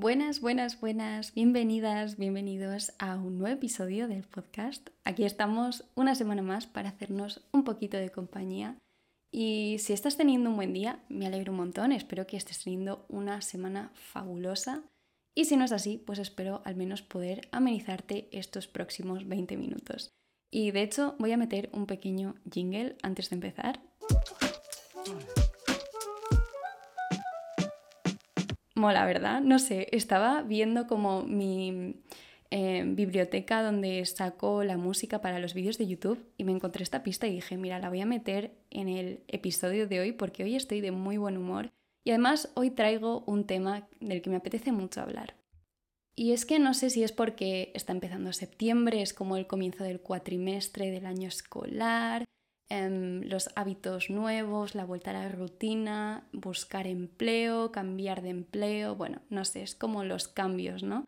Buenas, buenas, buenas, bienvenidas, bienvenidos a un nuevo episodio del podcast. Aquí estamos una semana más para hacernos un poquito de compañía. Y si estás teniendo un buen día, me alegro un montón, espero que estés teniendo una semana fabulosa. Y si no es así, pues espero al menos poder amenizarte estos próximos 20 minutos. Y de hecho voy a meter un pequeño jingle antes de empezar. Mola, ¿verdad? No sé, estaba viendo como mi eh, biblioteca donde saco la música para los vídeos de YouTube y me encontré esta pista y dije, mira, la voy a meter en el episodio de hoy porque hoy estoy de muy buen humor y además hoy traigo un tema del que me apetece mucho hablar. Y es que no sé si es porque está empezando septiembre, es como el comienzo del cuatrimestre del año escolar, Em, los hábitos nuevos, la vuelta a la rutina, buscar empleo, cambiar de empleo, bueno, no sé, es como los cambios, ¿no?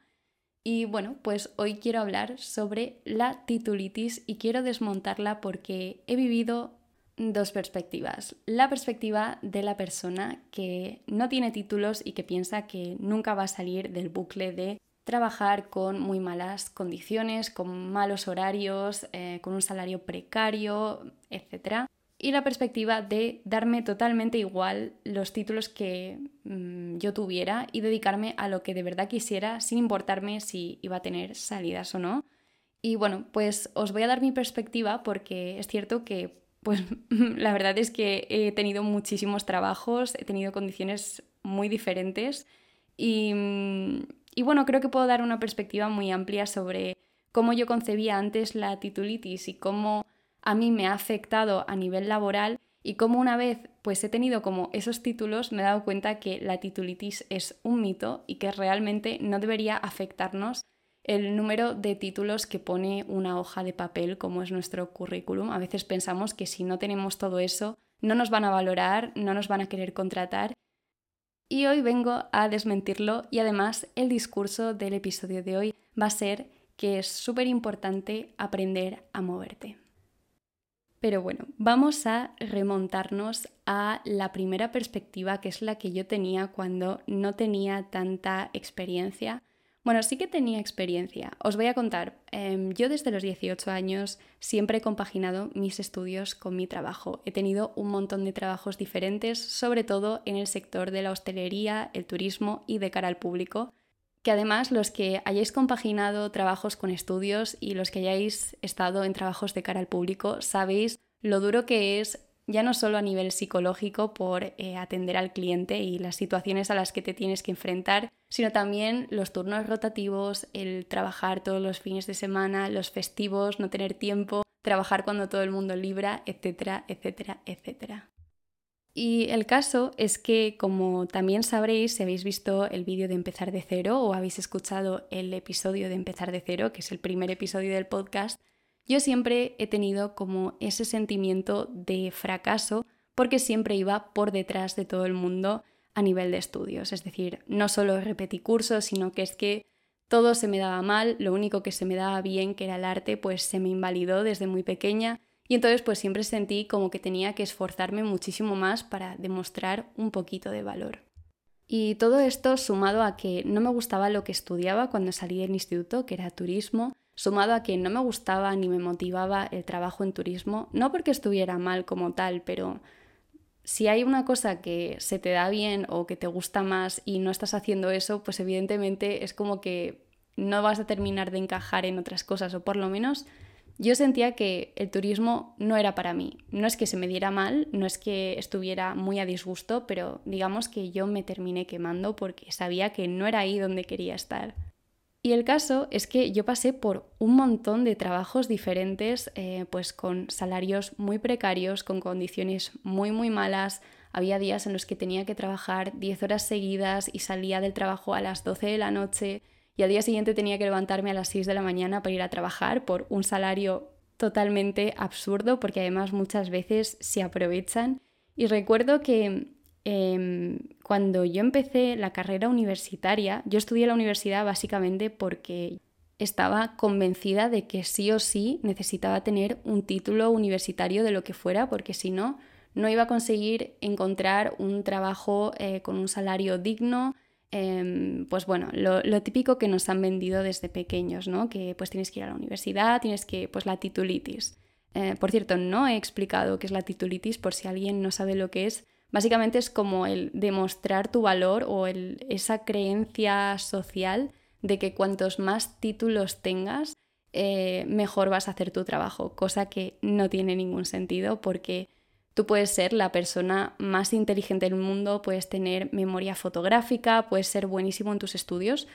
Y bueno, pues hoy quiero hablar sobre la titulitis y quiero desmontarla porque he vivido dos perspectivas. La perspectiva de la persona que no tiene títulos y que piensa que nunca va a salir del bucle de trabajar con muy malas condiciones, con malos horarios, eh, con un salario precario, etc. Y la perspectiva de darme totalmente igual los títulos que mm, yo tuviera y dedicarme a lo que de verdad quisiera sin importarme si iba a tener salidas o no. Y bueno, pues os voy a dar mi perspectiva porque es cierto que pues la verdad es que he tenido muchísimos trabajos, he tenido condiciones muy diferentes y, mm, y bueno, creo que puedo dar una perspectiva muy amplia sobre cómo yo concebía antes la titulitis y cómo a mí me ha afectado a nivel laboral y cómo una vez pues he tenido como esos títulos me he dado cuenta que la titulitis es un mito y que realmente no debería afectarnos el número de títulos que pone una hoja de papel como es nuestro currículum. A veces pensamos que si no tenemos todo eso no nos van a valorar, no nos van a querer contratar y hoy vengo a desmentirlo y además el discurso del episodio de hoy va a ser que es súper importante aprender a moverte. Pero bueno, vamos a remontarnos a la primera perspectiva que es la que yo tenía cuando no tenía tanta experiencia bueno, sí que tenía experiencia. Os voy a contar. Em, yo desde los 18 años siempre he compaginado mis estudios con mi trabajo. He tenido un montón de trabajos diferentes, sobre todo en el sector de la hostelería, el turismo y de cara al público. Que además los que hayáis compaginado trabajos con estudios y los que hayáis estado en trabajos de cara al público sabéis lo duro que es ya no solo a nivel psicológico por eh, atender al cliente y las situaciones a las que te tienes que enfrentar, sino también los turnos rotativos, el trabajar todos los fines de semana, los festivos, no tener tiempo, trabajar cuando todo el mundo libra, etcétera, etcétera, etcétera. Y el caso es que, como también sabréis, si habéis visto el vídeo de Empezar de Cero o habéis escuchado el episodio de Empezar de Cero, que es el primer episodio del podcast, yo siempre he tenido como ese sentimiento de fracaso porque siempre iba por detrás de todo el mundo a nivel de estudios. Es decir, no solo repetí cursos, sino que es que todo se me daba mal, lo único que se me daba bien, que era el arte, pues se me invalidó desde muy pequeña y entonces pues siempre sentí como que tenía que esforzarme muchísimo más para demostrar un poquito de valor. Y todo esto sumado a que no me gustaba lo que estudiaba cuando salí del instituto, que era turismo, sumado a que no me gustaba ni me motivaba el trabajo en turismo, no porque estuviera mal como tal, pero si hay una cosa que se te da bien o que te gusta más y no estás haciendo eso, pues evidentemente es como que no vas a terminar de encajar en otras cosas, o por lo menos yo sentía que el turismo no era para mí. No es que se me diera mal, no es que estuviera muy a disgusto, pero digamos que yo me terminé quemando porque sabía que no era ahí donde quería estar. Y el caso es que yo pasé por un montón de trabajos diferentes, eh, pues con salarios muy precarios, con condiciones muy muy malas. Había días en los que tenía que trabajar 10 horas seguidas y salía del trabajo a las 12 de la noche y al día siguiente tenía que levantarme a las 6 de la mañana para ir a trabajar por un salario totalmente absurdo porque además muchas veces se aprovechan. Y recuerdo que Em, cuando yo empecé la carrera universitaria, yo estudié la universidad básicamente porque estaba convencida de que sí o sí necesitaba tener un título universitario de lo que fuera, porque si no, no iba a conseguir encontrar un trabajo eh, con un salario digno, em, pues bueno, lo, típico que nos han vendido desde pequeños, ¿no? Que pues tienes que ir a la universidad, tienes que, pues la titulitis. Eh, por cierto, no he explicado qué es la titulitis por si alguien no sabe lo que es. Básicamente es como el demostrar tu valor o el, esa creencia social de que cuantos más títulos tengas, eh, mejor vas a hacer tu trabajo, cosa que no tiene ningún sentido porque tú puedes ser la persona más inteligente del mundo, puedes tener memoria fotográfica, puedes ser buenísimo en tus estudios,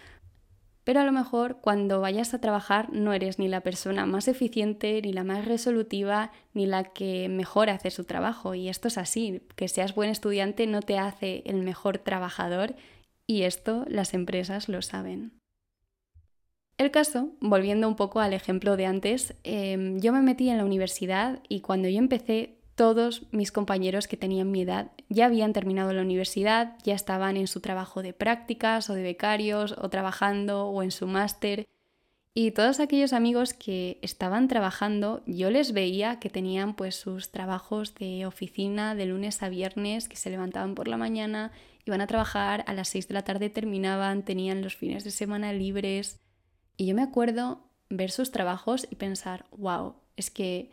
pero a lo mejor cuando vayas a trabajar no eres ni la persona más eficiente, ni la más resolutiva, ni la que mejor hace su trabajo. Y esto es así, que seas buen estudiante no te hace el mejor trabajador y esto las empresas lo saben. El caso, volviendo un poco al ejemplo de antes, em, yo me metí en la universidad y cuando yo empecé, todos mis compañeros que tenían mi edad ya habían terminado la universidad, ya estaban en su trabajo de prácticas o de becarios o trabajando o en su máster. Y todos aquellos amigos que estaban trabajando, yo les veía que tenían pues sus trabajos de oficina de lunes a viernes, que se levantaban por la mañana, iban a trabajar, a las 6 de la tarde terminaban, tenían los fines de semana libres. Y yo me acuerdo ver sus trabajos y pensar, wow, es que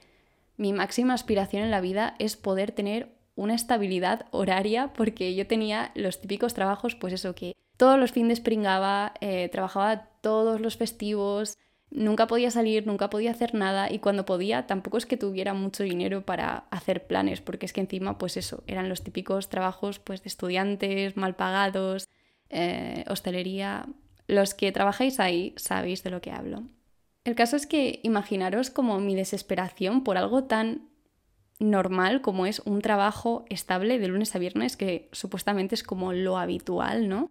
mi máxima aspiración en la vida es poder tener una estabilidad horaria porque yo tenía los típicos trabajos, pues eso, que todos los fines pringaba, eh, trabajaba todos los festivos, nunca podía salir, nunca podía hacer nada y cuando podía tampoco es que tuviera mucho dinero para hacer planes, porque es que encima, pues eso, eran los típicos trabajos pues de estudiantes, mal pagados, eh, hostelería, los que trabajáis ahí sabéis de lo que hablo. El caso es que imaginaros como mi desesperación por algo tan normal como es un trabajo estable de lunes a viernes, que supuestamente es como lo habitual, ¿no?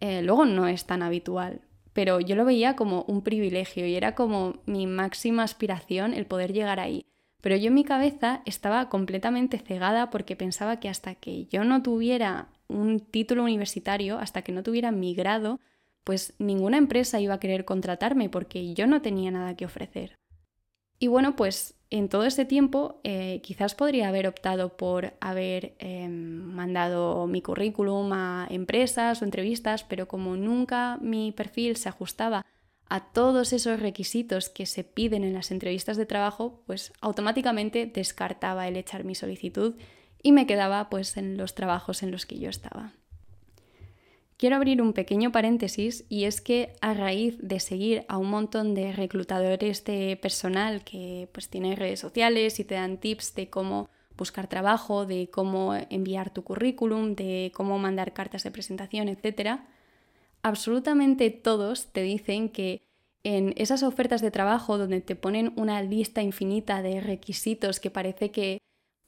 Eh, luego no es tan habitual, pero yo lo veía como un privilegio y era como mi máxima aspiración el poder llegar ahí. Pero yo en mi cabeza estaba completamente cegada porque pensaba que hasta que yo no tuviera un título universitario, hasta que no tuviera mi grado, pues ninguna empresa iba a querer contratarme porque yo no tenía nada que ofrecer. Y bueno, pues en todo ese tiempo eh, quizás podría haber optado por haber em, mandado mi currículum a empresas o entrevistas, pero como nunca mi perfil se ajustaba a todos esos requisitos que se piden en las entrevistas de trabajo, pues automáticamente descartaba el echar mi solicitud y me quedaba pues en los trabajos en los que yo estaba. Quiero abrir un pequeño paréntesis y es que a raíz de seguir a un montón de reclutadores de personal que pues tienen redes sociales y te dan tips de cómo buscar trabajo, de cómo enviar tu currículum, de cómo mandar cartas de presentación, etc., absolutamente todos te dicen que en esas ofertas de trabajo donde te ponen una lista infinita de requisitos que parece que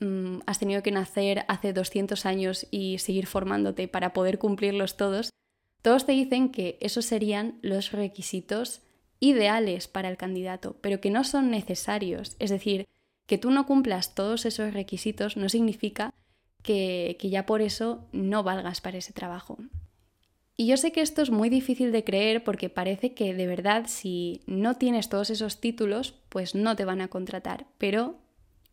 Mm, has tenido que nacer hace 200 años y seguir formándote para poder cumplirlos todos, todos te dicen que esos serían los requisitos ideales para el candidato, pero que no son necesarios. Es decir, que tú no cumplas todos esos requisitos no significa que, que ya por eso no valgas para ese trabajo. Y yo sé que esto es muy difícil de creer porque parece que de verdad si no tienes todos esos títulos, pues no te van a contratar, pero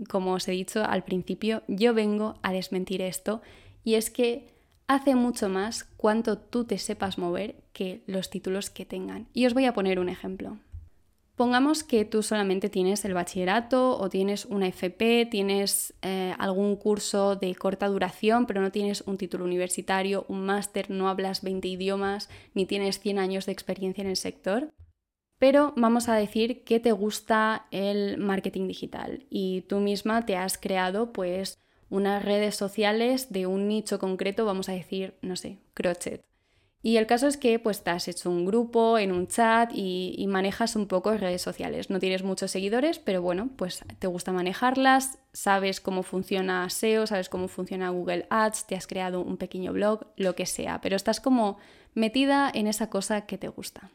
como os he dicho al principio, yo vengo a desmentir esto y es que hace mucho más cuanto tú te sepas mover que los títulos que tengan. Y os voy a poner un ejemplo. Pongamos que tú solamente tienes el bachillerato o tienes una FP, tienes eh, algún curso de corta duración, pero no tienes un título universitario, un máster, no hablas 20 idiomas, ni tienes 100 años de experiencia en el sector pero vamos a decir que te gusta el marketing digital y tú misma te has creado pues unas redes sociales de un nicho concreto, vamos a decir, no sé, crochet. Y el caso es que pues te has hecho un grupo en un chat y, y, manejas un poco redes sociales. No tienes muchos seguidores, pero bueno, pues te gusta manejarlas, sabes cómo funciona SEO, sabes cómo funciona Google Ads, te has creado un pequeño blog, lo que sea, pero estás como metida en esa cosa que te gusta.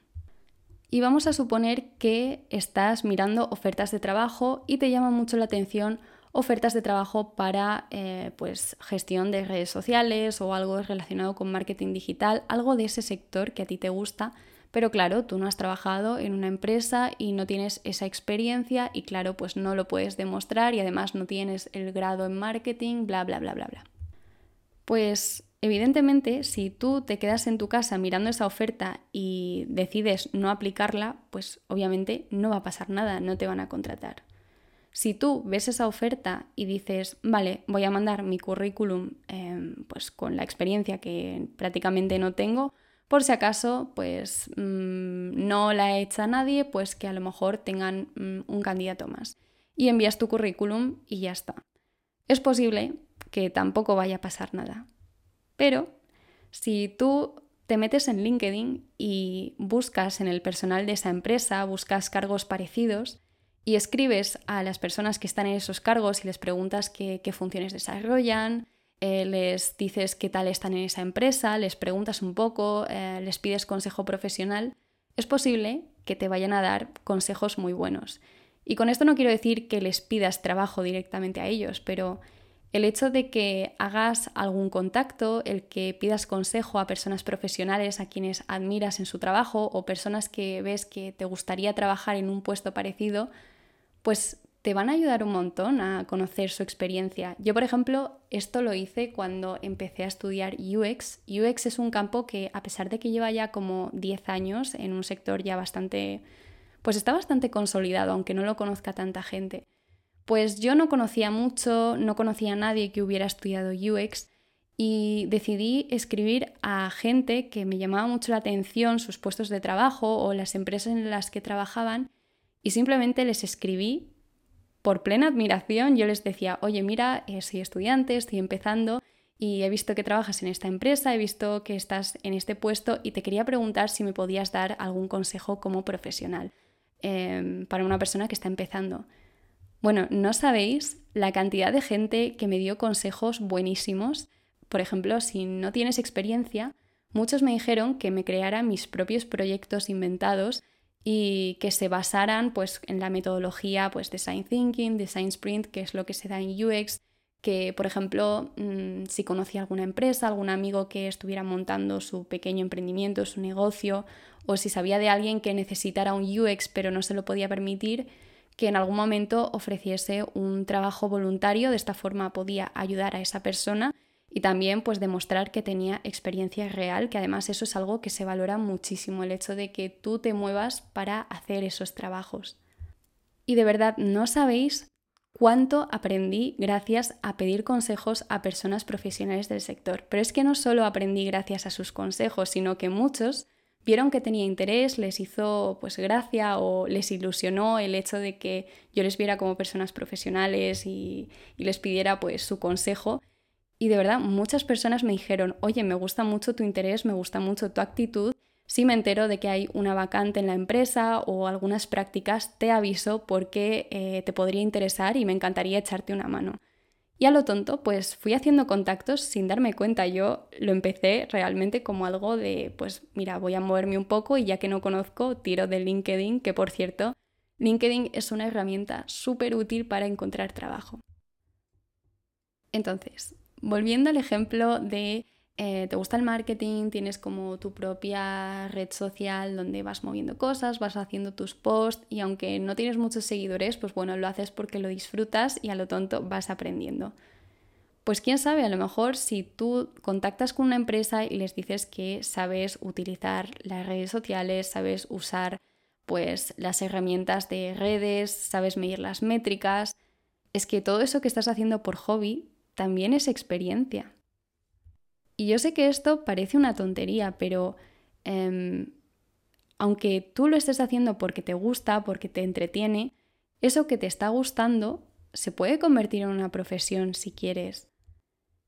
Y vamos a suponer que estás mirando ofertas de trabajo y te llama mucho la atención ofertas de trabajo para eh, pues, gestión de redes sociales o algo relacionado con marketing digital, algo de ese sector que a ti te gusta, pero claro, tú no has trabajado en una empresa y no tienes esa experiencia y claro, pues no lo puedes demostrar y además no tienes el grado en marketing, bla, bla, bla, bla, bla. Pues Evidentemente, si tú te quedas en tu casa mirando esa oferta y decides no aplicarla, pues obviamente no va a pasar nada, no te van a contratar. Si tú ves esa oferta y dices, vale, voy a mandar mi currículum em, pues con la experiencia que prácticamente no tengo, por si acaso pues mm, no la echa nadie, pues que a lo mejor tengan mm, un candidato más. Y envías tu currículum y ya está. Es posible que tampoco vaya a pasar nada. Pero si tú te metes en LinkedIn y buscas en el personal de esa empresa, buscas cargos parecidos, y escribes a las personas que están en esos cargos y les preguntas qué, funciones desarrollan, eh, les dices qué tal están en esa empresa, les preguntas un poco, eh, les pides consejo profesional, es posible que te vayan a dar consejos muy buenos. Y con esto no quiero decir que les pidas trabajo directamente a ellos, pero el hecho de que hagas algún contacto, el que pidas consejo a personas profesionales a quienes admiras en su trabajo o personas que ves que te gustaría trabajar en un puesto parecido, pues te van a ayudar un montón a conocer su experiencia. Yo, por ejemplo, esto lo hice cuando empecé a estudiar UX. UX es un campo que, a pesar de que lleva ya como 10 años en un sector ya bastante, pues está bastante consolidado, aunque no lo conozca tanta gente. Pues yo no conocía mucho, no conocía a nadie que hubiera estudiado UX y decidí escribir a gente que me llamaba mucho la atención sus puestos de trabajo o las empresas en las que trabajaban y simplemente les escribí por plena admiración. Yo les decía, oye, mira, eh, soy estudiante, estoy empezando y he visto que trabajas en esta empresa, he visto que estás en este puesto y te quería preguntar si me podías dar algún consejo como profesional em, para una persona que está empezando. Bueno, no sabéis la cantidad de gente que me dio consejos buenísimos. Por ejemplo, si no tienes experiencia, muchos me dijeron que me creara mis propios proyectos inventados y que se basaran pues, en la metodología pues, Design Thinking, Design Sprint, que es lo que se da en UX, que por ejemplo, mm, si conocía alguna empresa, algún amigo que estuviera montando su pequeño emprendimiento, su negocio, o si sabía de alguien que necesitara un UX pero no se lo podía permitir, que en algún momento ofreciese un trabajo voluntario, de esta forma podía ayudar a esa persona y también pues demostrar que tenía experiencia real, que además eso es algo que se valora muchísimo, el hecho de que tú te muevas para hacer esos trabajos. Y de verdad, no sabéis cuánto aprendí gracias a pedir consejos a personas profesionales del sector. Pero es que no solo aprendí gracias a sus consejos, sino que muchos vieron que tenía interés, les hizo pues gracia o les ilusionó el hecho de que yo les viera como personas profesionales y, les pidiera pues su consejo y de verdad, muchas personas me dijeron, oye, me gusta mucho tu interés, me gusta mucho tu actitud. Si me entero de que hay una vacante en la empresa o algunas prácticas, te aviso porque eh, te podría interesar y me encantaría echarte una mano. Y a lo tonto, pues fui haciendo contactos sin darme cuenta. Yo lo empecé realmente como algo de, pues mira, voy a moverme un poco y ya que no conozco, tiro de LinkedIn, que por cierto, LinkedIn es una herramienta súper útil para encontrar trabajo. Entonces, volviendo al ejemplo de eh, te gusta el marketing, tienes como tu propia red social donde vas moviendo cosas, vas haciendo tus posts y aunque no tienes muchos seguidores, pues bueno, lo haces porque lo disfrutas y a lo tonto vas aprendiendo. Pues quién sabe, a lo mejor si tú contactas con una empresa y les dices que sabes utilizar las redes sociales, sabes usar pues las herramientas de redes, sabes medir las métricas, es que todo eso que estás haciendo por hobby también es experiencia. Y yo sé que esto parece una tontería, pero em, aunque tú lo estés haciendo porque te gusta, porque te entretiene, eso que te está gustando se puede convertir en una profesión si quieres.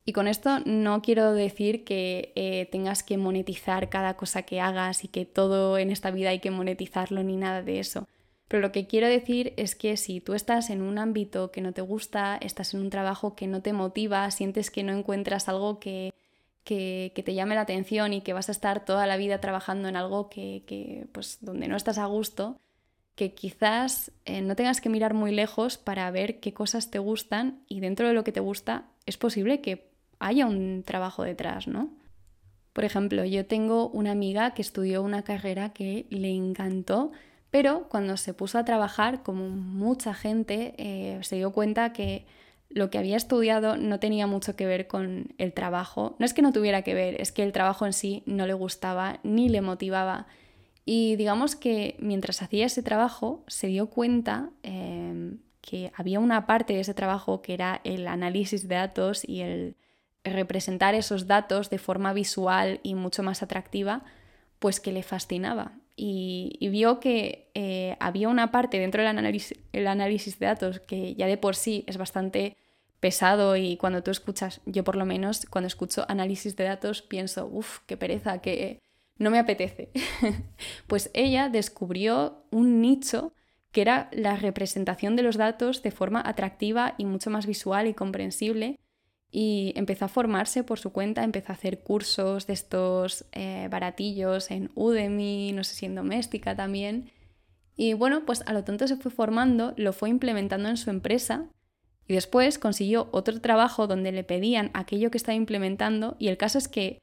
Y con esto no quiero decir que eh, tengas que monetizar cada cosa que hagas y que todo en esta vida hay que monetizarlo ni nada de eso. Pero lo que quiero decir es que si tú estás en un ámbito que no te gusta, estás en un trabajo que no te motiva, sientes que no encuentras algo que, que, te llame la atención y que vas a estar toda la vida trabajando en algo que, pues, donde no estás a gusto, que quizás eh, no tengas que mirar muy lejos para ver qué cosas te gustan y dentro de lo que te gusta es posible que haya un trabajo detrás, ¿no? Por ejemplo, yo tengo una amiga que estudió una carrera que le encantó, pero cuando se puso a trabajar, como mucha gente, eh, se dio cuenta que lo que había estudiado no tenía mucho que ver con el trabajo. No es que no tuviera que ver, es que el trabajo en sí no le gustaba ni le motivaba. Y digamos que mientras hacía ese trabajo se dio cuenta em, que había una parte de ese trabajo que era el análisis de datos y el representar esos datos de forma visual y mucho más atractiva, pues que le fascinaba. Y, vio que eh, había una parte dentro del análisis, análisis de datos que ya de por sí es bastante pesado y cuando tú escuchas, yo por lo menos cuando escucho análisis de datos pienso, uff, qué pereza, que no me apetece. pues ella descubrió un nicho que era la representación de los datos de forma atractiva y mucho más visual y comprensible y empezó a formarse por su cuenta, empezó a hacer cursos de estos eh, baratillos en Udemy, no sé si en Doméstica también. Y bueno, pues a lo tanto se fue formando, lo fue implementando en su empresa y después consiguió otro trabajo donde le pedían aquello que estaba implementando y el caso es que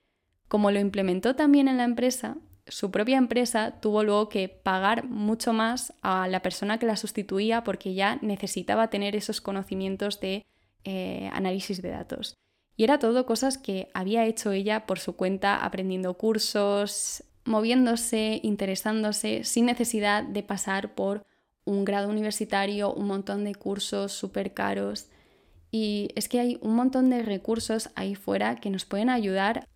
como lo implementó también en la empresa, su propia empresa tuvo luego que pagar mucho más a la persona que la sustituía porque ya necesitaba tener esos conocimientos de eh, análisis de datos. Y era todo cosas que había hecho ella por su cuenta, aprendiendo cursos, moviéndose, interesándose, sin necesidad de pasar por un grado universitario, un montón de cursos súper caros. Y es que hay un montón de recursos ahí fuera que nos pueden ayudar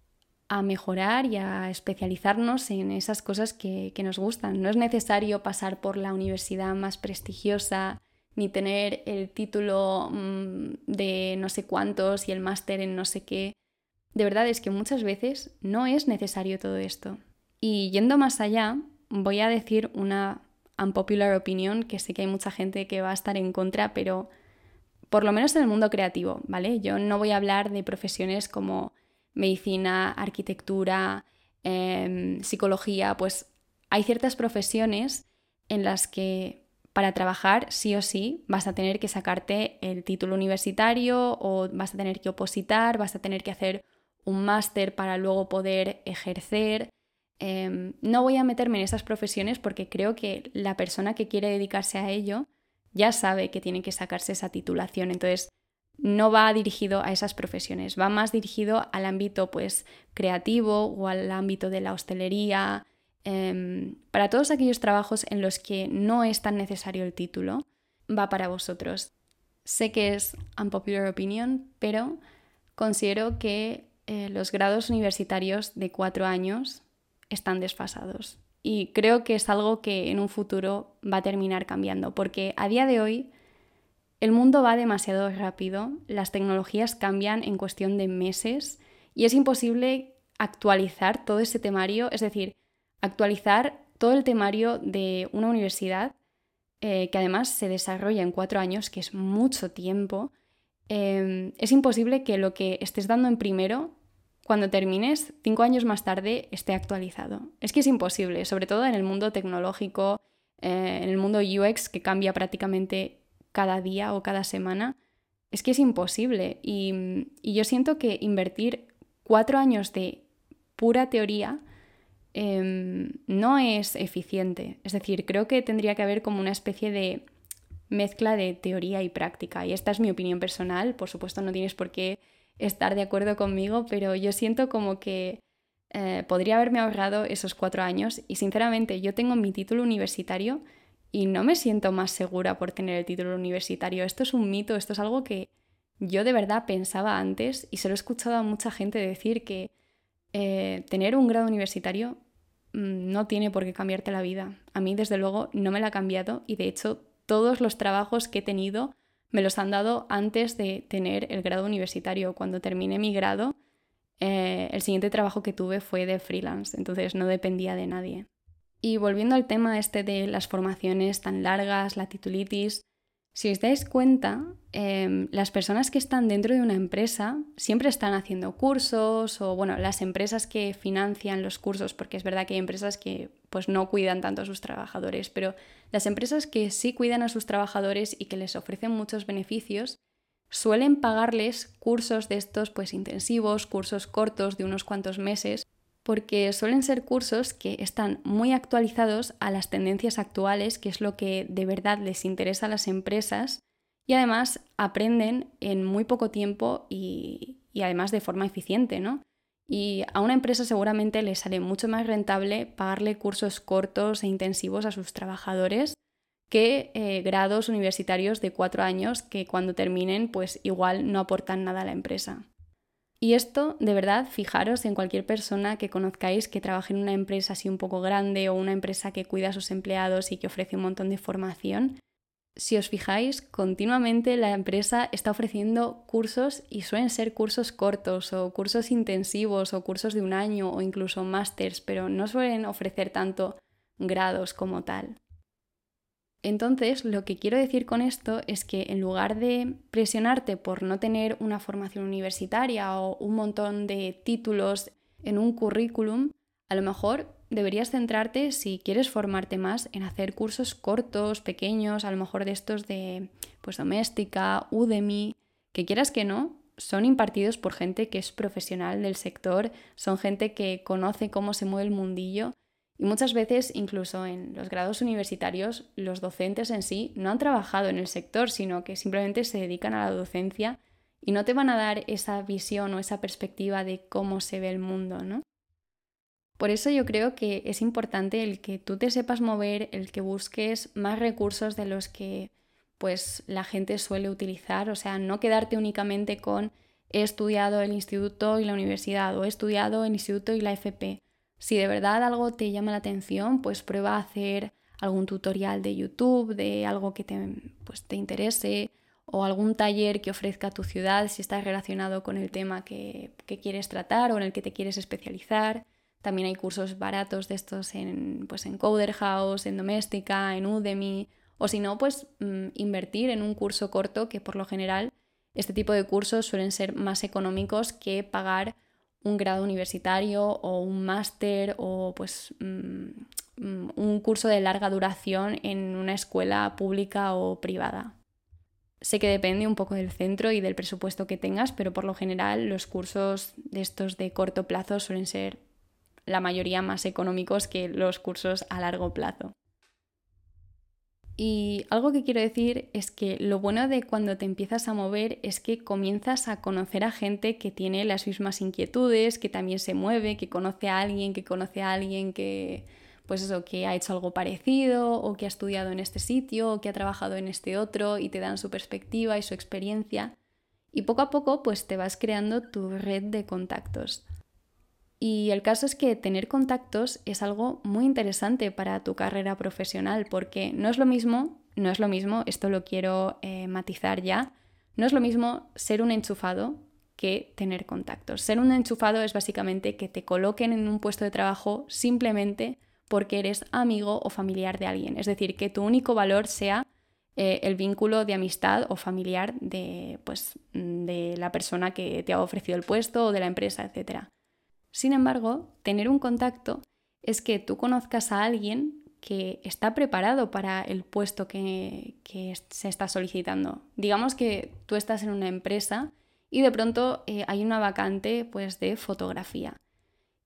a mejorar y a especializarnos en esas cosas que, que, nos gustan. No es necesario pasar por la universidad más prestigiosa, ni tener el título mm, de no sé cuántos y el máster en no sé qué. De verdad es que muchas veces no es necesario todo esto. Y yendo más allá, voy a decir una unpopular opinion, que sé que hay mucha gente que va a estar en contra, pero por lo menos en el mundo creativo, ¿vale? Yo no voy a hablar de profesiones como medicina, arquitectura, em, psicología, pues hay ciertas profesiones en las que para trabajar sí o sí vas a tener que sacarte el título universitario o vas a tener que opositar, vas a tener que hacer un máster para luego poder ejercer. Em, no voy a meterme en esas profesiones porque creo que la persona que quiere dedicarse a ello ya sabe que tiene que sacarse esa titulación. Entonces, no va dirigido a esas profesiones, va más dirigido al ámbito pues creativo o al ámbito de la hostelería, Em, para todos aquellos trabajos en los que no es tan necesario el título, va para vosotros. Sé que es unpopular opinion, pero considero que eh, los grados universitarios de cuatro años están desfasados. Y creo que es algo que en un futuro va a terminar cambiando, porque a día de hoy el mundo va demasiado rápido, las tecnologías cambian en cuestión de meses y es imposible actualizar todo ese temario, es decir, actualizar todo el temario de una universidad eh, que además se desarrolla en cuatro años, que es mucho tiempo, em, es imposible que lo que estés dando en primero, cuando termines, cinco años más tarde, esté actualizado. Es que es imposible, sobre todo en el mundo tecnológico, eh, en el mundo UX, que cambia prácticamente cada día o cada semana. Es que es imposible. y yo siento que invertir cuatro años de pura teoría Em, no es eficiente. Es decir, creo que tendría que haber como una especie de mezcla de teoría y práctica. Y esta es mi opinión personal. Por supuesto, no tienes por qué estar de acuerdo conmigo, pero yo siento como que eh, podría haberme ahorrado esos cuatro años y sinceramente yo tengo mi título universitario y no me siento más segura por tener el título universitario. Esto es un mito, esto es algo que yo de verdad pensaba antes y se lo he escuchado a mucha gente decir que eh, tener un grado universitario mm, no tiene por qué cambiarte la vida. A mí, desde luego, no me la ha cambiado y de hecho todos los trabajos que he tenido me los han dado antes de tener el grado universitario. Cuando terminé mi grado, eh, el siguiente trabajo que tuve fue de freelance, entonces no dependía de nadie. Y volviendo al tema este de las formaciones tan largas, la titulitis, si os dais cuenta, em, las personas que están dentro de una empresa siempre están haciendo cursos o, bueno, las empresas que financian los cursos, porque es verdad que hay empresas que pues no cuidan tanto a sus trabajadores, pero las empresas que sí cuidan a sus trabajadores y que les ofrecen muchos beneficios, suelen pagarles cursos de estos pues intensivos, cursos cortos de unos cuantos meses, porque suelen ser cursos que están muy actualizados a las tendencias actuales, que es lo que de verdad les interesa a las empresas, y además aprenden en muy poco tiempo y, y además de forma eficiente, ¿no? Y a una empresa seguramente le sale mucho más rentable pagarle cursos cortos e intensivos a sus trabajadores que eh, grados universitarios de cuatro años que cuando terminen pues igual no aportan nada a la empresa. Y esto, de verdad, fijaros en cualquier persona que conozcáis que trabaje en una empresa así un poco grande o una empresa que cuida a sus empleados y que ofrece un montón de formación. Si os fijáis, continuamente la empresa está ofreciendo cursos y suelen ser cursos cortos o cursos intensivos o cursos de un año o incluso másters, pero no suelen ofrecer tanto grados como tal. Entonces, lo que quiero decir con esto es que en lugar de presionarte por no tener una formación universitaria o un montón de títulos en un currículum, a lo mejor deberías centrarte, si quieres formarte más, en hacer cursos cortos, pequeños, a lo mejor de estos de pues doméstica, Udemy, que quieras que no, son impartidos por gente que es profesional del sector, son gente que conoce cómo se mueve el mundillo y muchas veces, incluso en los grados universitarios, los docentes en sí no han trabajado en el sector, sino que simplemente se dedican a la docencia y no te van a dar esa visión o esa perspectiva de cómo se ve el mundo, ¿no? Por eso yo creo que es importante el que tú te sepas mover, el que busques más recursos de los que pues la gente suele utilizar, o sea, no quedarte únicamente con he estudiado el instituto y la universidad o he estudiado el instituto y la FP si de verdad algo te llama la atención, pues prueba a hacer algún tutorial de YouTube, de algo que te, pues, te interese, o algún taller que ofrezca tu ciudad si estás relacionado con el tema que, quieres tratar o en el que te quieres especializar. También hay cursos baratos de estos en, pues, en Coder House, en Doméstica, en Udemy, o si no, pues mm, invertir en un curso corto que por lo general este tipo de cursos suelen ser más económicos que pagar un grado universitario o un máster o pues mm, mm, un curso de larga duración en una escuela pública o privada. Sé que depende un poco del centro y del presupuesto que tengas, pero por lo general los cursos de estos de corto plazo suelen ser la mayoría más económicos que los cursos a largo plazo. Y algo que quiero decir es que lo bueno de cuando te empiezas a mover es que comienzas a conocer a gente que tiene las mismas inquietudes, que también se mueve, que conoce a alguien, que conoce a alguien que pues eso, que ha hecho algo parecido o que ha estudiado en este sitio o que ha trabajado en este otro y te dan su perspectiva y su experiencia. Y poco a poco pues te vas creando tu red de contactos. Y el caso es que tener contactos es algo muy interesante para tu carrera profesional, porque no es lo mismo, no es lo mismo, esto lo quiero eh, matizar ya, no es lo mismo ser un enchufado que tener contactos. Ser un enchufado es básicamente que te coloquen en un puesto de trabajo simplemente porque eres amigo o familiar de alguien. Es decir, que tu único valor sea eh, el vínculo de amistad o familiar de, pues, de la persona que te ha ofrecido el puesto o de la empresa, etc. Sin embargo, tener un contacto es que tú conozcas a alguien que está preparado para el puesto que, se está solicitando. Digamos que tú estás en una empresa y de pronto eh, hay una vacante pues, de fotografía.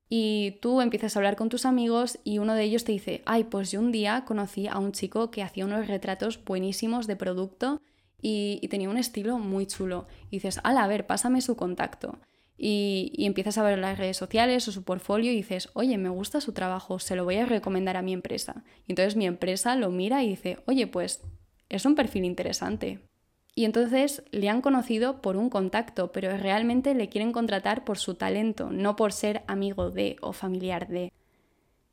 Y tú empiezas a hablar con tus amigos y uno de ellos te dice, ay, pues yo un día conocí a un chico que hacía unos retratos buenísimos de producto y, tenía un estilo muy chulo. Y dices, ala, a ver, pásame su contacto y, empiezas a ver las redes sociales o su portfolio y dices, oye, me gusta su trabajo, se lo voy a recomendar a mi empresa. Y entonces mi empresa lo mira y dice, oye, pues es un perfil interesante. Y entonces le han conocido por un contacto, pero realmente le quieren contratar por su talento, no por ser amigo de o familiar de.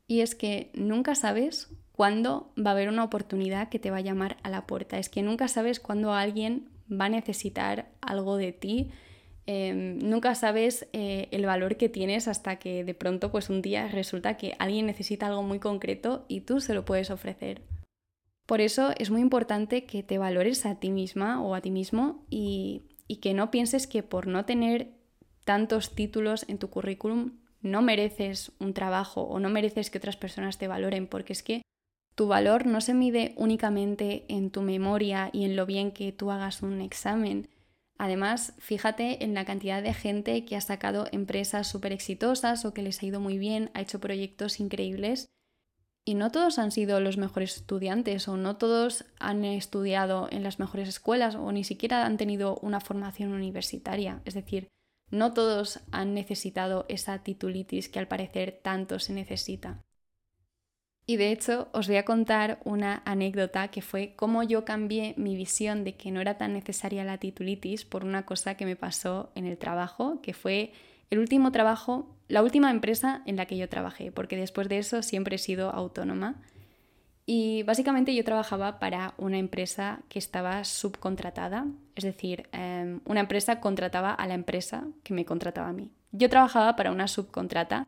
Y es que nunca sabes cuándo va a haber una oportunidad que te va a llamar a la puerta. Es que nunca sabes cuándo alguien va a necesitar algo de ti Em, nunca sabes eh, el valor que tienes hasta que de pronto pues un día resulta que alguien necesita algo muy concreto y tú se lo puedes ofrecer. Por eso es muy importante que te valores a ti misma o a ti mismo y, y que no pienses que por no tener tantos títulos en tu currículum no mereces un trabajo o no mereces que otras personas te valoren, porque es que tu valor no se mide únicamente en tu memoria y en lo bien que tú hagas un examen, Además, fíjate en la cantidad de gente que ha sacado empresas súper exitosas o que les ha ido muy bien, ha hecho proyectos increíbles Y no todos han sido los mejores estudiantes o no todos han estudiado en las mejores escuelas o ni siquiera han tenido una formación universitaria. Es decir, no todos han necesitado esa titulitis que al parecer tanto se necesita. Y de hecho os voy a contar una anécdota que fue cómo yo cambié mi visión de que no era tan necesaria la titulitis por una cosa que me pasó en el trabajo, que fue el último trabajo, la última empresa en la que yo trabajé, porque después de eso siempre he sido autónoma. Y básicamente yo trabajaba para una empresa que estaba subcontratada, es decir, em, una empresa contrataba a la empresa que me contrataba a mí. Yo trabajaba para una subcontrata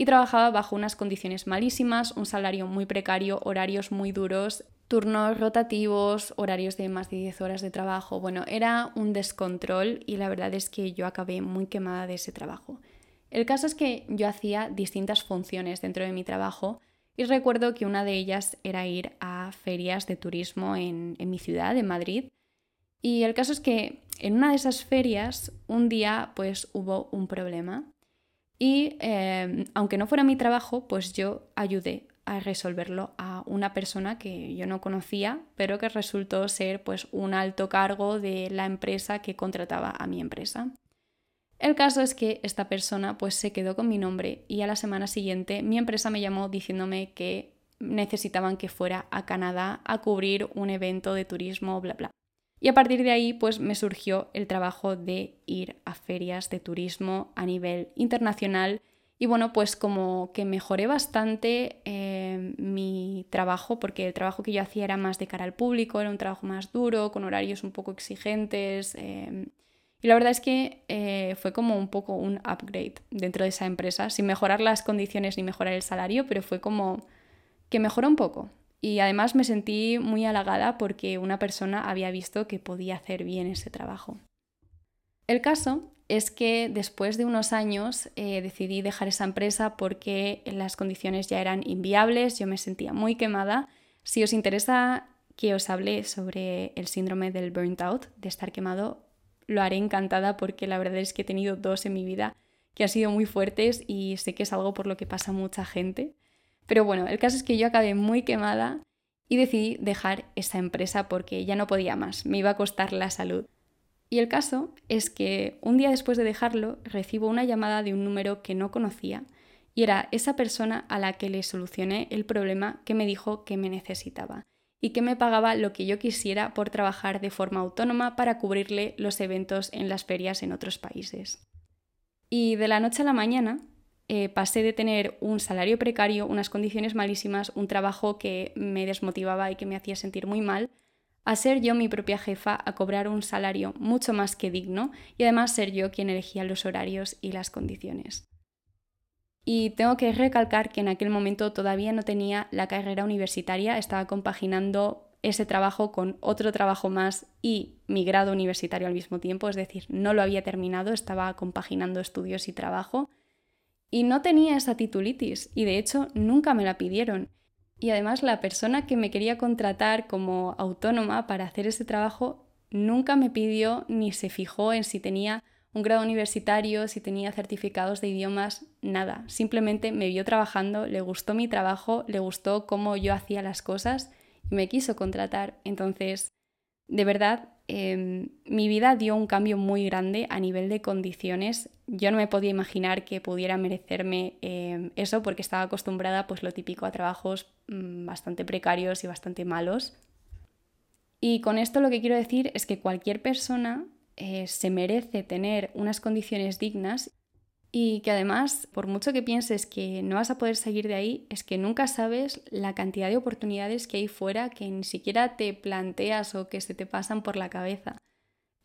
y trabajaba bajo unas condiciones malísimas, un salario muy precario, horarios muy duros, turnos rotativos, horarios de más de 10 horas de trabajo. Bueno, era un descontrol y la verdad es que yo acabé muy quemada de ese trabajo. El caso es que yo hacía distintas funciones dentro de mi trabajo y recuerdo que una de ellas era ir a ferias de turismo en, mi ciudad, en Madrid. Y el caso es que en una de esas ferias un día pues hubo un problema y eh, aunque no fuera mi trabajo pues yo ayudé a resolverlo a una persona que yo no conocía, pero que resultó ser pues un alto cargo de la empresa que contrataba a mi empresa. El caso es que esta persona pues se quedó con mi nombre y a la semana siguiente mi empresa me llamó diciéndome que necesitaban que fuera a Canadá a cubrir un evento de turismo, bla bla. Y a partir de ahí pues me surgió el trabajo de ir a ferias de turismo a nivel internacional y bueno, pues como que mejoré bastante eh, mi trabajo, porque el trabajo que yo hacía era más de cara al público, era un trabajo más duro, con horarios un poco exigentes. Eh, y la verdad es que eh, fue como un poco un upgrade dentro de esa empresa, sin mejorar las condiciones ni mejorar el salario, pero fue como que mejoró un poco. Y además me sentí muy halagada porque una persona había visto que podía hacer bien ese trabajo. El caso es que después de unos años eh, decidí dejar esa empresa porque las condiciones ya eran inviables, yo me sentía muy quemada. Si os interesa que os hable sobre el síndrome del burnt out, de estar quemado, lo haré encantada porque la verdad es que he tenido dos en mi vida que han sido muy fuertes y sé que es algo por lo que pasa mucha gente. Pero bueno, el caso es que yo acabé muy quemada y decidí dejar esa empresa porque ya no podía más, me iba a costar la salud. Y el caso es que un día después de dejarlo recibo una llamada de un número que no conocía y era esa persona a la que le solucioné el problema que me dijo que me necesitaba y que me pagaba lo que yo quisiera por trabajar de forma autónoma para cubrirle los eventos en las ferias en otros países. Y de la noche a la mañana eh, pasé de tener un salario precario, unas condiciones malísimas, un trabajo que me desmotivaba y que me hacía sentir muy mal, a ser yo mi propia jefa, a cobrar un salario mucho más que digno y además ser yo quien elegía los horarios y las condiciones. Y tengo que recalcar que en aquel momento todavía no tenía la carrera universitaria, estaba compaginando ese trabajo con otro trabajo más y mi grado universitario al mismo tiempo, es decir, no lo había terminado, estaba compaginando estudios y trabajo. Y no tenía esa titulitis y de hecho nunca me la pidieron. Y además la persona que me quería contratar como autónoma para hacer ese trabajo nunca me pidió ni se fijó en si tenía un grado universitario, si tenía certificados de idiomas, nada. Simplemente me vio trabajando, le gustó mi trabajo, le gustó cómo yo hacía las cosas y me quiso contratar. Entonces, de verdad, Em, mi vida dio un cambio muy grande a nivel de condiciones. Yo no me podía imaginar que pudiera merecerme em, eso porque estaba acostumbrada, pues lo típico, a trabajos mm, bastante precarios y bastante malos. Y con esto lo que quiero decir es que cualquier persona eh, se merece tener unas condiciones dignas y que además, por mucho que pienses que no vas a poder seguir de ahí, es que nunca sabes la cantidad de oportunidades que hay fuera que ni siquiera te planteas o que se te pasan por la cabeza.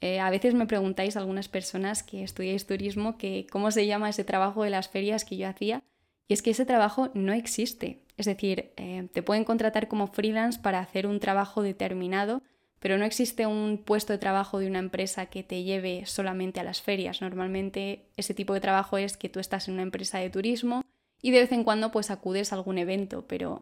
Eh, a veces me preguntáis algunas personas que estudiáis turismo que cómo se llama ese trabajo de las ferias que yo hacía y es que ese trabajo no existe. Es decir, eh, te pueden contratar como freelance para hacer un trabajo determinado, pero no existe un puesto de trabajo de una empresa que te lleve solamente a las ferias. Normalmente ese tipo de trabajo es que tú estás en una empresa de turismo y de vez en cuando pues acudes a algún evento, pero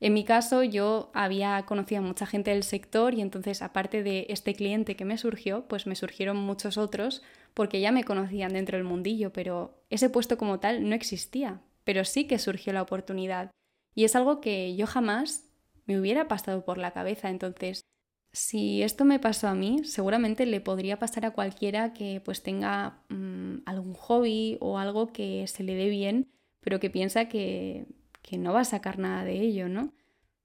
en mi caso yo había conocido a mucha gente del sector y entonces aparte de este cliente que me surgió, pues me surgieron muchos otros porque ya me conocían dentro del mundillo, pero ese puesto como tal no existía, pero sí que surgió la oportunidad. Y es algo que yo jamás me hubiera pasado por la cabeza. Entonces, si esto me pasó a mí, seguramente le podría pasar a cualquiera que pues tenga mm, algún hobby o algo que se le dé bien, pero que piensa que, que no va a sacar nada de ello, ¿no?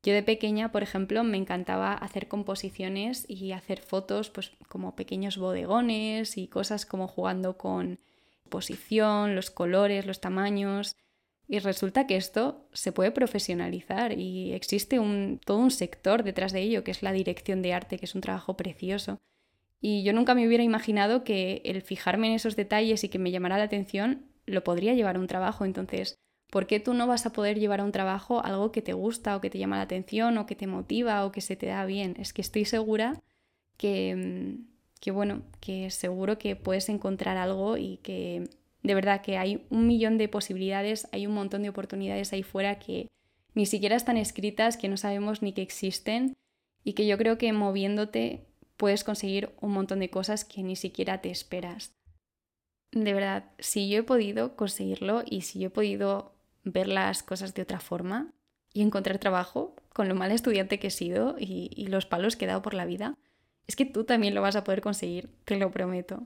Yo de pequeña, por ejemplo, me encantaba hacer composiciones y hacer fotos, pues como pequeños bodegones y cosas como jugando con posición, los colores, los tamaños. Y resulta que esto se puede profesionalizar y existe un, todo un sector detrás de ello, que es la dirección de arte, que es un trabajo precioso. Y yo nunca me hubiera imaginado que el fijarme en esos detalles y que me llamara la atención lo podría llevar a un trabajo. Entonces, ¿por qué tú no vas a poder llevar a un trabajo algo que te gusta o que te llama la atención o que te motiva o que se te da bien? Es que estoy segura que, mm, que bueno, que seguro que puedes encontrar algo y que de verdad que hay un millón de posibilidades, hay un montón de oportunidades ahí fuera que ni siquiera están escritas, que no sabemos ni que existen y que yo creo que moviéndote puedes conseguir un montón de cosas que ni siquiera te esperas. De verdad, si yo he podido conseguirlo y si yo he podido ver las cosas de otra forma y encontrar trabajo con lo mal estudiante que he sido y, y los palos que he dado por la vida, es que tú también lo vas a poder conseguir, te lo prometo.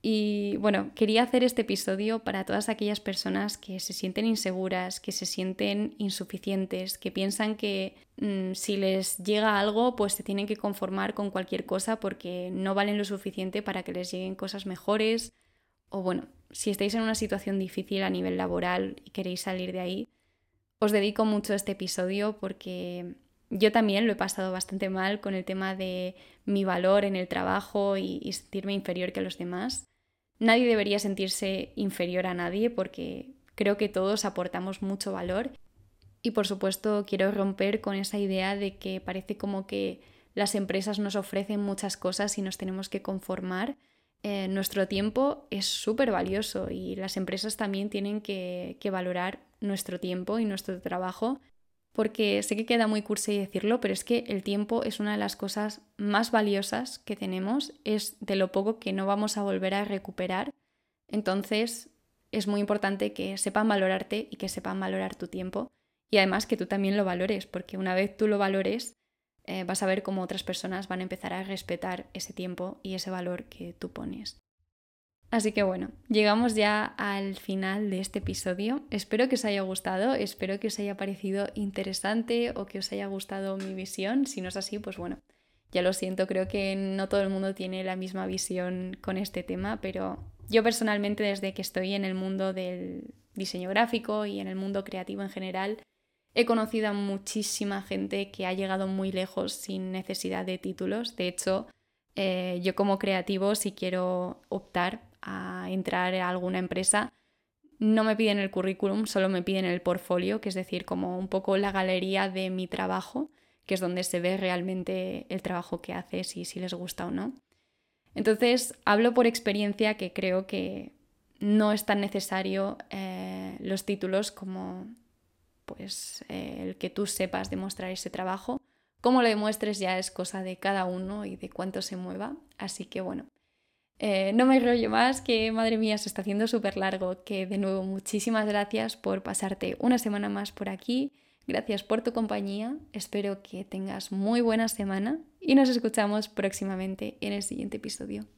Y bueno, quería hacer este episodio para todas aquellas personas que se sienten inseguras, que se sienten insuficientes, que piensan que mm, si les llega algo, pues se tienen que conformar con cualquier cosa porque no valen lo suficiente para que les lleguen cosas mejores. O bueno, si estáis en una situación difícil a nivel laboral y queréis salir de ahí, os dedico mucho a este episodio porque yo también lo he pasado bastante mal con el tema de mi valor en el trabajo y, sentirme inferior que los demás. Nadie debería sentirse inferior a nadie porque creo que todos aportamos mucho valor. Y por supuesto quiero romper con esa idea de que parece como que las empresas nos ofrecen muchas cosas y nos tenemos que conformar. Eh, nuestro tiempo es súper valioso y las empresas también tienen que, que valorar nuestro tiempo y nuestro trabajo porque sé que queda muy cursi decirlo, pero es que el tiempo es una de las cosas más valiosas que tenemos, es de lo poco que no vamos a volver a recuperar. Entonces es muy importante que sepan valorarte y que sepan valorar tu tiempo y además que tú también lo valores, porque una vez tú lo valores, eh, vas a ver cómo otras personas van a empezar a respetar ese tiempo y ese valor que tú pones. Así que bueno, llegamos ya al final de este episodio. Espero que os haya gustado, espero que os haya parecido interesante o que os haya gustado mi visión. Si no es así, pues bueno, ya lo siento, creo que no todo el mundo tiene la misma visión con este tema, pero yo personalmente desde que estoy en el mundo del diseño gráfico y en el mundo creativo en general, he conocido a muchísima gente que ha llegado muy lejos sin necesidad de títulos. De hecho, eh, yo como creativo, si quiero optar a entrar a alguna empresa, no me piden el currículum, solo me piden el portfolio, que es decir, como un poco la galería de mi trabajo, que es donde se ve realmente el trabajo que haces y si les gusta o no. Entonces, hablo por experiencia que creo que no es tan necesario eh, los títulos como pues eh, el que tú sepas demostrar ese trabajo. Cómo lo demuestres ya es cosa de cada uno y de cuánto se mueva. Así que bueno, eh, no me rollo más, que madre mía, se está haciendo súper largo, que de nuevo muchísimas gracias por pasarte una semana más por aquí, gracias por tu compañía, espero que tengas muy buena semana y nos escuchamos próximamente en el siguiente episodio.